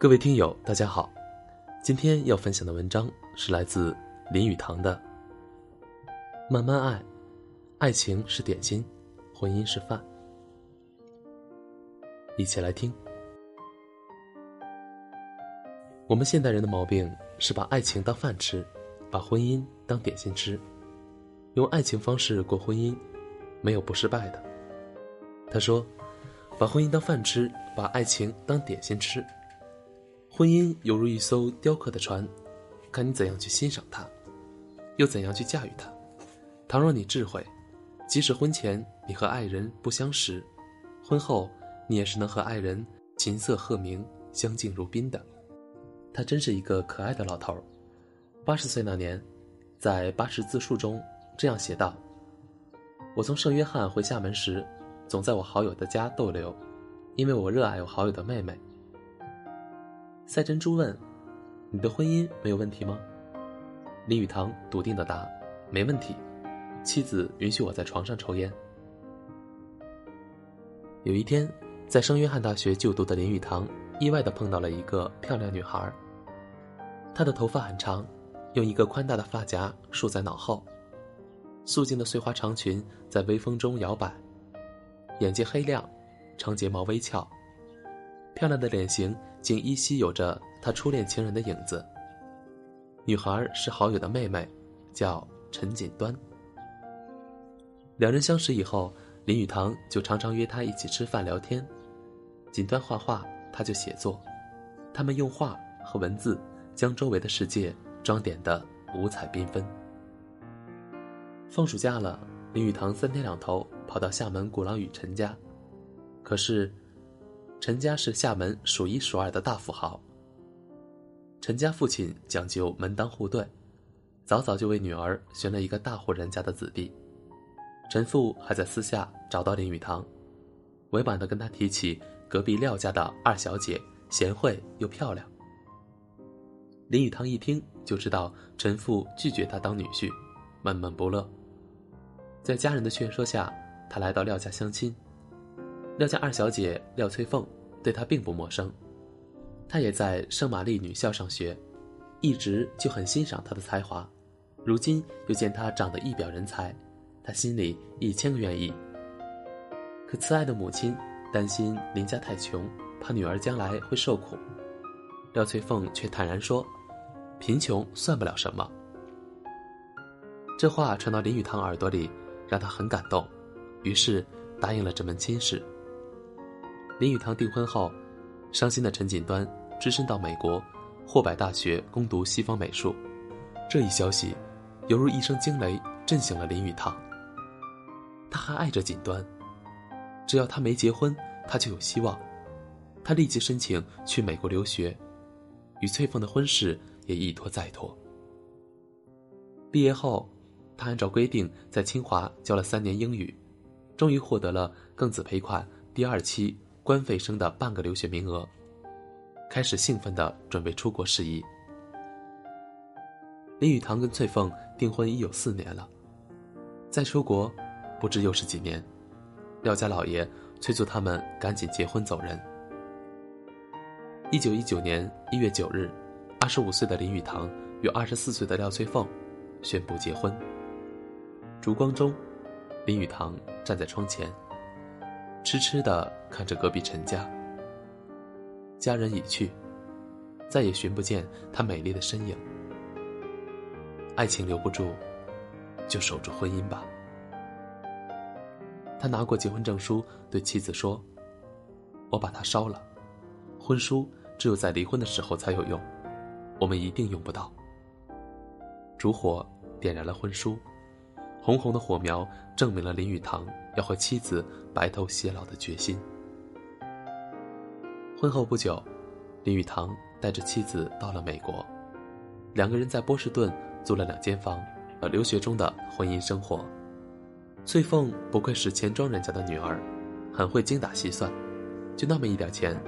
各位听友，大家好，今天要分享的文章是来自林语堂的《慢慢爱》，爱情是点心，婚姻是饭。一起来听。我们现代人的毛病是把爱情当饭吃，把婚姻当点心吃，用爱情方式过婚姻，没有不失败的。他说：“把婚姻当饭吃，把爱情当点心吃。”婚姻犹如一艘雕刻的船，看你怎样去欣赏它，又怎样去驾驭它。倘若你智慧，即使婚前你和爱人不相识，婚后你也是能和爱人琴瑟和鸣、相敬如宾的。他真是一个可爱的老头儿。八十岁那年，在八十自述中这样写道：“我从圣约翰回厦门时，总在我好友的家逗留，因为我热爱我好友的妹妹。”赛珍珠问：“你的婚姻没有问题吗？”林语堂笃定的答：“没问题，妻子允许我在床上抽烟。”有一天，在圣约翰大学就读的林语堂意外的碰到了一个漂亮女孩。她的头发很长，用一个宽大的发夹束在脑后，素净的碎花长裙在微风中摇摆，眼睛黑亮，长睫毛微翘。漂亮的脸型竟依稀有着他初恋情人的影子。女孩是好友的妹妹，叫陈锦端。两人相识以后，林语堂就常常约她一起吃饭聊天。锦端画画，他就写作，他们用画和文字将周围的世界装点得五彩缤纷。放暑假了，林语堂三天两头跑到厦门鼓浪屿陈家，可是。陈家是厦门数一数二的大富豪。陈家父亲讲究门当户对，早早就为女儿选了一个大户人家的子弟。陈父还在私下找到林语堂，委婉的跟他提起隔壁廖家的二小姐，贤惠又漂亮。林语堂一听就知道陈父拒绝他当女婿，闷闷不乐。在家人的劝说下，他来到廖家相亲。廖家二小姐廖翠凤对他并不陌生，她也在圣玛丽女校上学，一直就很欣赏她的才华。如今又见她长得一表人才，他心里一千个愿意。可慈爱的母亲担心林家太穷，怕女儿将来会受苦。廖翠凤却坦然说：“贫穷算不了什么。”这话传到林语堂耳朵里，让他很感动，于是答应了这门亲事。林语堂订婚后，伤心的陈锦端只身到美国霍百大学攻读西方美术。这一消息，犹如一声惊雷，震醒了林语堂。他还爱着锦端，只要他没结婚，他就有希望。他立即申请去美国留学，与翠凤的婚事也一拖再拖。毕业后，他按照规定在清华教了三年英语，终于获得了庚子赔款第二期。官费生的半个留学名额，开始兴奋的准备出国事宜。林语堂跟翠凤订婚已有四年了，再出国，不知又是几年。廖家老爷催促他们赶紧结婚走人。一九一九年一月九日，二十五岁的林语堂与二十四岁的廖翠凤宣布结婚。烛光中，林语堂站在窗前。痴痴的看着隔壁陈家，家人已去，再也寻不见她美丽的身影。爱情留不住，就守住婚姻吧。他拿过结婚证书，对妻子说：“我把它烧了，婚书只有在离婚的时候才有用，我们一定用不到。”烛火点燃了婚书。红红的火苗证明了林语堂要和妻子白头偕老的决心。婚后不久，林语堂带着妻子到了美国，两个人在波士顿租了两间房，和留学中的婚姻生活。翠凤不愧是钱庄人家的女儿，很会精打细算，就那么一点钱，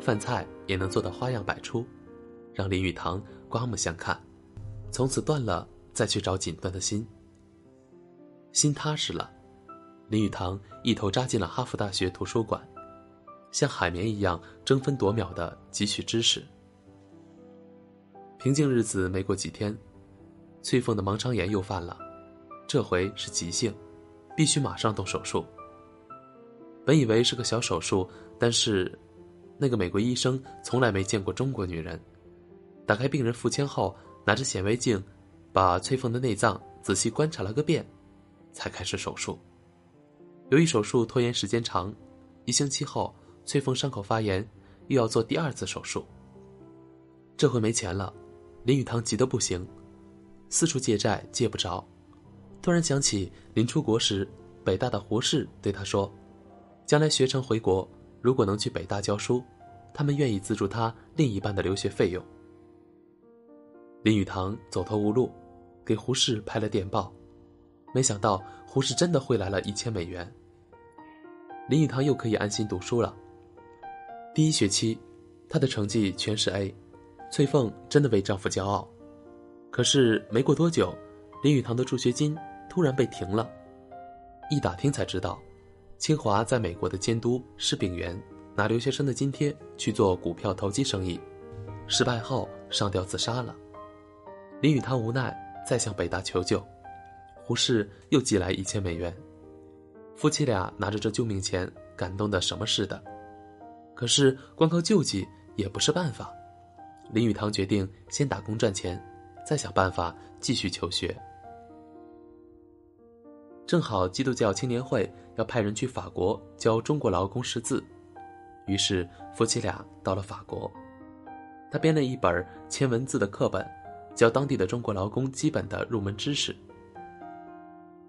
饭菜也能做得花样百出，让林语堂刮目相看，从此断了再去找锦缎的心。心踏实了，林语堂一头扎进了哈佛大学图书馆，像海绵一样争分夺秒的汲取知识。平静日子没过几天，翠凤的盲肠炎又犯了，这回是急性，必须马上动手术。本以为是个小手术，但是，那个美国医生从来没见过中国女人。打开病人腹腔后，拿着显微镜，把翠凤的内脏仔细观察了个遍，才开始手术。由于手术拖延时间长，一星期后，翠凤伤口发炎，又要做第二次手术。这回没钱了，林语堂急得不行，四处借债借不着，突然想起临出国时，北大的胡适对他说。将来学成回国，如果能去北大教书，他们愿意资助他另一半的留学费用。林语堂走投无路，给胡适拍了电报，没想到胡适真的汇来了一千美元。林语堂又可以安心读书了。第一学期，他的成绩全是 A，翠凤真的为丈夫骄傲。可是没过多久，林语堂的助学金突然被停了，一打听才知道。清华在美国的监督是炳元拿留学生的津贴去做股票投机生意，失败后上吊自杀了。林语堂无奈再向北大求救，胡适又寄来一千美元。夫妻俩拿着这救命钱，感动的什么似的。可是光靠救济也不是办法，林语堂决定先打工赚钱，再想办法继续求学。正好基督教青年会要派人去法国教中国劳工识字，于是夫妻俩到了法国。他编了一本签文字的课本，教当地的中国劳工基本的入门知识。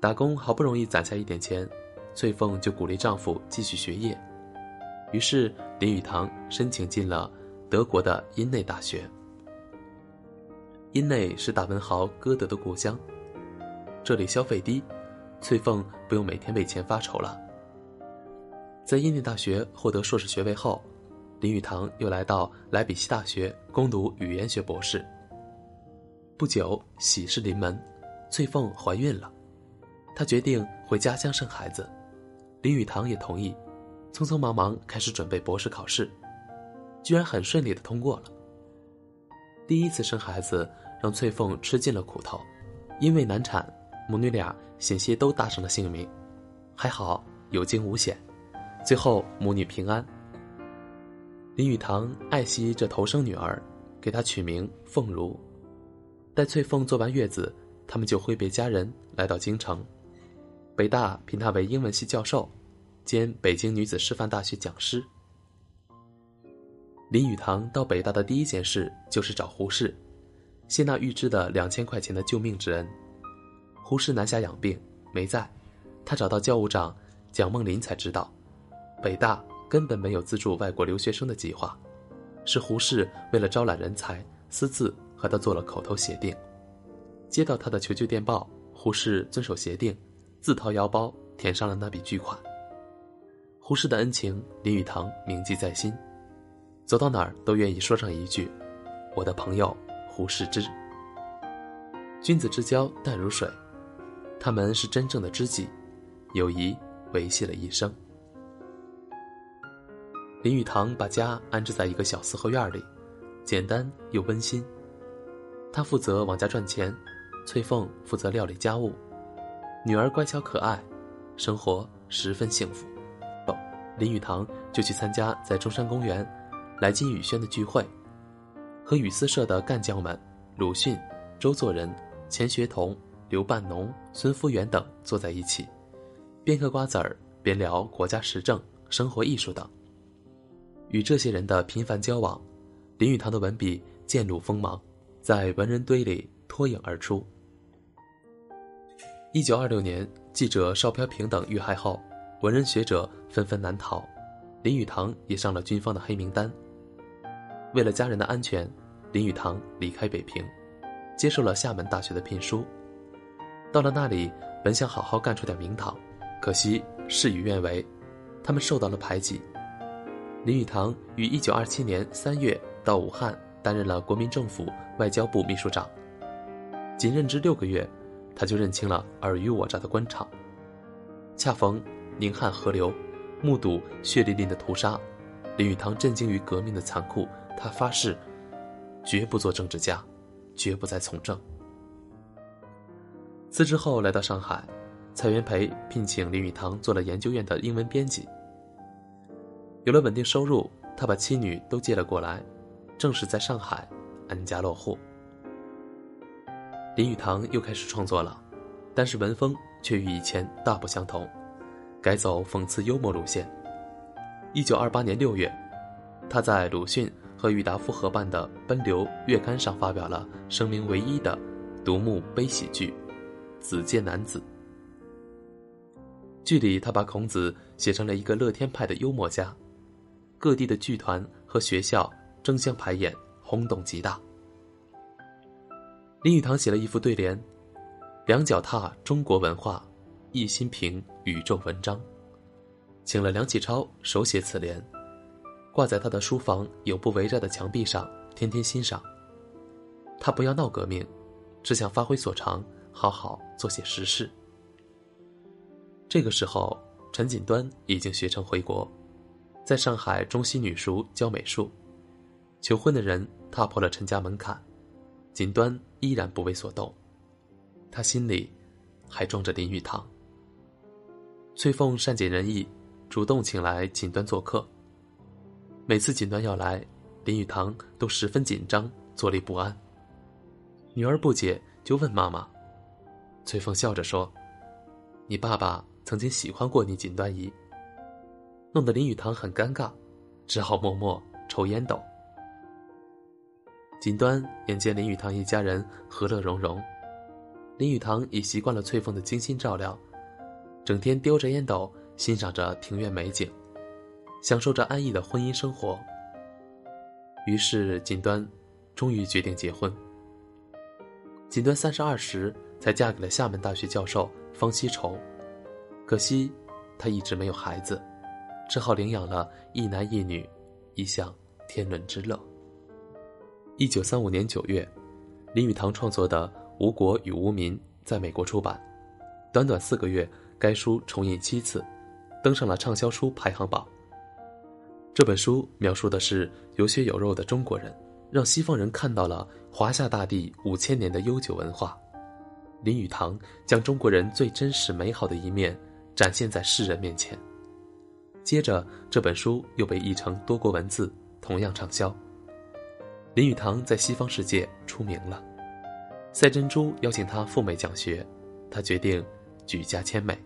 打工好不容易攒下一点钱，翠凤就鼓励丈夫继续学业。于是林语堂申请进了德国的因内大学。因内是大文豪歌德的故乡，这里消费低。翠凤不用每天为钱发愁了。在印尼大学获得硕士学位后，林语堂又来到莱比锡大学攻读语言学博士。不久，喜事临门，翠凤怀孕了，她决定回家乡生孩子，林语堂也同意，匆匆忙忙开始准备博士考试，居然很顺利的通过了。第一次生孩子让翠凤吃尽了苦头，因为难产。母女俩险些都搭上了性命，还好有惊无险，最后母女平安。林语堂爱惜这头生女儿，给她取名凤如。待翠凤坐完月子，他们就挥别家人来到京城，北大聘她为英文系教授，兼北京女子师范大学讲师。林语堂到北大的第一件事就是找胡适，谢娜预支的两千块钱的救命之恩。胡适南下养病没在，他找到教务长蒋梦麟才知道，北大根本没有资助外国留学生的计划，是胡适为了招揽人才，私自和他做了口头协定。接到他的求救电报，胡适遵守协定，自掏腰包填上了那笔巨款。胡适的恩情，林语堂铭记在心，走到哪儿都愿意说上一句：“我的朋友胡适之。”君子之交淡如水。他们是真正的知己，友谊维系了一生。林语堂把家安置在一个小四合院里，简单又温馨。他负责往家赚钱，翠凤负责料理家务，女儿乖巧可爱，生活十分幸福。林语堂就去参加在中山公园来金雨轩的聚会，和语丝社的干将们鲁迅、周作人、钱学同。刘半农、孙福元等坐在一起，边嗑瓜子儿边聊国家时政、生活艺术等。与这些人的频繁交往，林语堂的文笔渐露锋芒，在文人堆里脱颖而出。一九二六年，记者邵飘萍等遇害后，文人学者纷纷难逃，林语堂也上了军方的黑名单。为了家人的安全，林语堂离开北平，接受了厦门大学的聘书。到了那里，本想好好干出点名堂，可惜事与愿违，他们受到了排挤。林语堂于一九二七年三月到武汉担任了国民政府外交部秘书长，仅任职六个月，他就认清了尔虞我诈的官场。恰逢宁汉合流，目睹血淋淋的屠杀，林语堂震惊于革命的残酷，他发誓，绝不做政治家，绝不再从政。辞职后来到上海，蔡元培聘请林语堂做了研究院的英文编辑。有了稳定收入，他把妻女都接了过来，正式在上海安家落户。林语堂又开始创作了，但是文风却与以前大不相同，改走讽刺幽默路线。一九二八年六月，他在鲁迅和郁达夫合办的《奔流》月刊上发表了声名唯一的独幕悲喜剧《子建男子》。剧里，他把孔子写成了一个乐天派的幽默家，各地的剧团和学校争相排演，轰动极大。林语堂写了一副对联：“两脚踏中国文化，一心评宇宙文章。”请了梁启超手写此联，挂在他的书房有不围绕的墙壁上，天天欣赏。他不要闹革命，只想发挥所长，好好做些实事。这个时候，陈锦端已经学成回国，在上海中西女塾教美术。求婚的人踏破了陈家门槛，锦端依然不为所动，他心里还装着林语堂。翠凤善解人意。主动请来锦端做客。每次锦端要来，林语堂都十分紧张，坐立不安。女儿不解，就问妈妈。翠凤笑着说：“你爸爸曾经喜欢过你，锦端姨。”弄得林语堂很尴尬，只好默默抽烟斗。锦端眼见林语堂一家人和乐融融，林语堂已习惯了翠凤的精心照料，整天叼着烟斗。欣赏着庭院美景，享受着安逸的婚姻生活。于是锦端，终于决定结婚。锦端三十二时才嫁给了厦门大学教授方锡畴，可惜他一直没有孩子，只好领养了一男一女，一享天伦之乐。一九三五年九月，林语堂创作的《吴国与无民》在美国出版，短短四个月，该书重印七次。登上了畅销书排行榜。这本书描述的是有血有肉的中国人，让西方人看到了华夏大地五千年的悠久文化。林语堂将中国人最真实美好的一面展现在世人面前。接着，这本书又被译成多国文字，同样畅销。林语堂在西方世界出名了。赛珍珠邀请他赴美讲学，他决定举家迁美。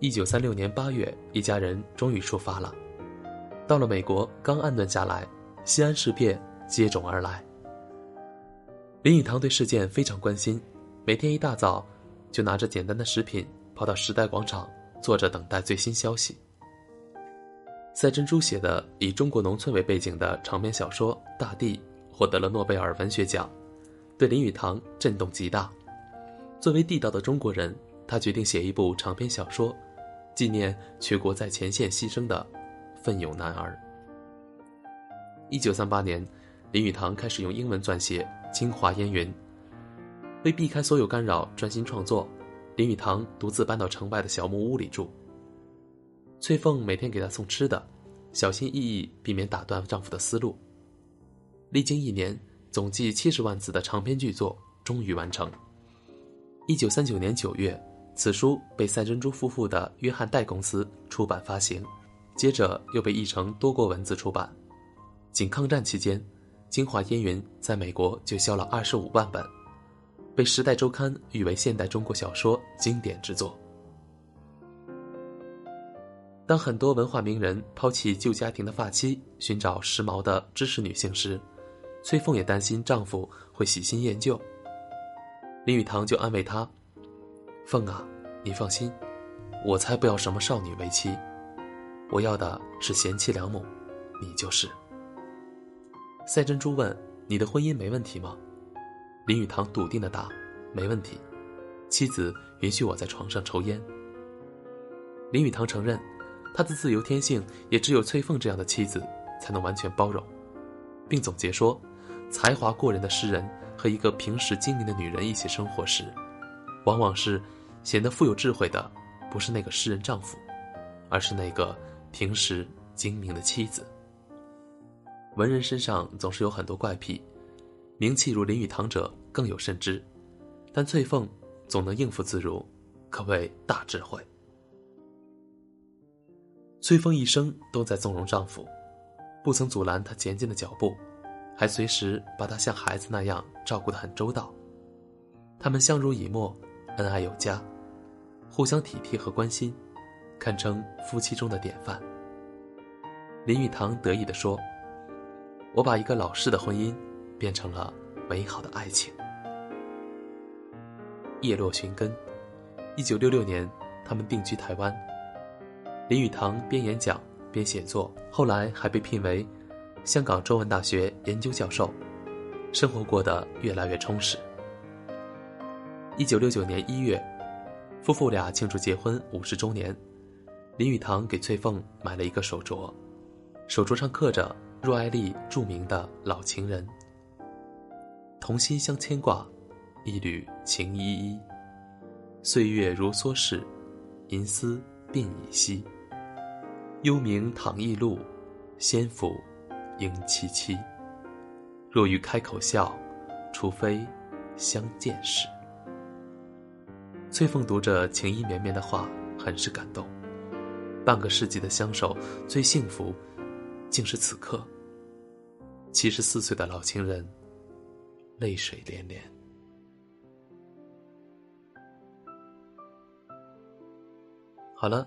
一九三六年八月，一家人终于出发了。到了美国，刚安顿下来，西安事变接踵而来。林语堂对事件非常关心，每天一大早就拿着简单的食品跑到时代广场，坐着等待最新消息。赛珍珠写的以中国农村为背景的长篇小说《大地》获得了诺贝尔文学奖，对林语堂震动极大。作为地道的中国人，他决定写一部长篇小说。纪念全国在前线牺牲的奋勇男儿。一九三八年，林语堂开始用英文撰写《京华烟云》。为避开所有干扰，专心创作，林语堂独自搬到城外的小木屋里住。翠凤每天给他送吃的，小心翼翼避免打断丈夫的思路。历经一年，总计七十万字的长篇巨作终于完成。一九三九年九月。此书被赛珍珠夫妇的约翰戴公司出版发行，接着又被译成多国文字出版。仅抗战期间，《京华烟云》在美国就销了二十五万本，被《时代周刊》誉为现代中国小说经典之作。当很多文化名人抛弃旧家庭的发妻，寻找时髦的知识女性时，崔凤也担心丈夫会喜新厌旧。林语堂就安慰她。凤啊，你放心，我才不要什么少女为妻，我要的是贤妻良母，你就是。赛珍珠问：“你的婚姻没问题吗？”林语堂笃定的答：“没问题，妻子允许我在床上抽烟。”林语堂承认，他的自由天性也只有翠凤这样的妻子才能完全包容，并总结说：“才华过人的诗人和一个平时精明的女人一起生活时。”往往是显得富有智慧的，不是那个诗人丈夫，而是那个平时精明的妻子。文人身上总是有很多怪癖，名气如林语堂者更有甚之，但翠凤总能应付自如，可谓大智慧。崔凤一生都在纵容丈夫，不曾阻拦他前进的脚步，还随时把他像孩子那样照顾得很周到。他们相濡以沫，恩爱有加，互相体贴和关心，堪称夫妻中的典范。林语堂得意地说：“我把一个老式的婚姻，变成了美好的爱情。”叶落寻根，一九六六年，他们定居台湾。林语堂边演讲边写作，后来还被聘为香港中文大学研究教授，生活过得越来越充实。一九六九年一月，夫妇俩庆祝结婚五十周年。林语堂给翠凤买了一个手镯，手镯上刻着若爱丽著名的老情人：“同心相牵挂，一缕情依依。岁月如梭逝，银丝鬓已稀。幽冥倘异路，仙府应凄凄。若欲开口笑，除非相见时。”翠凤读着情意绵绵的话，很是感动。半个世纪的相守，最幸福，竟是此刻。七十四岁的老情人，泪水连连。好了，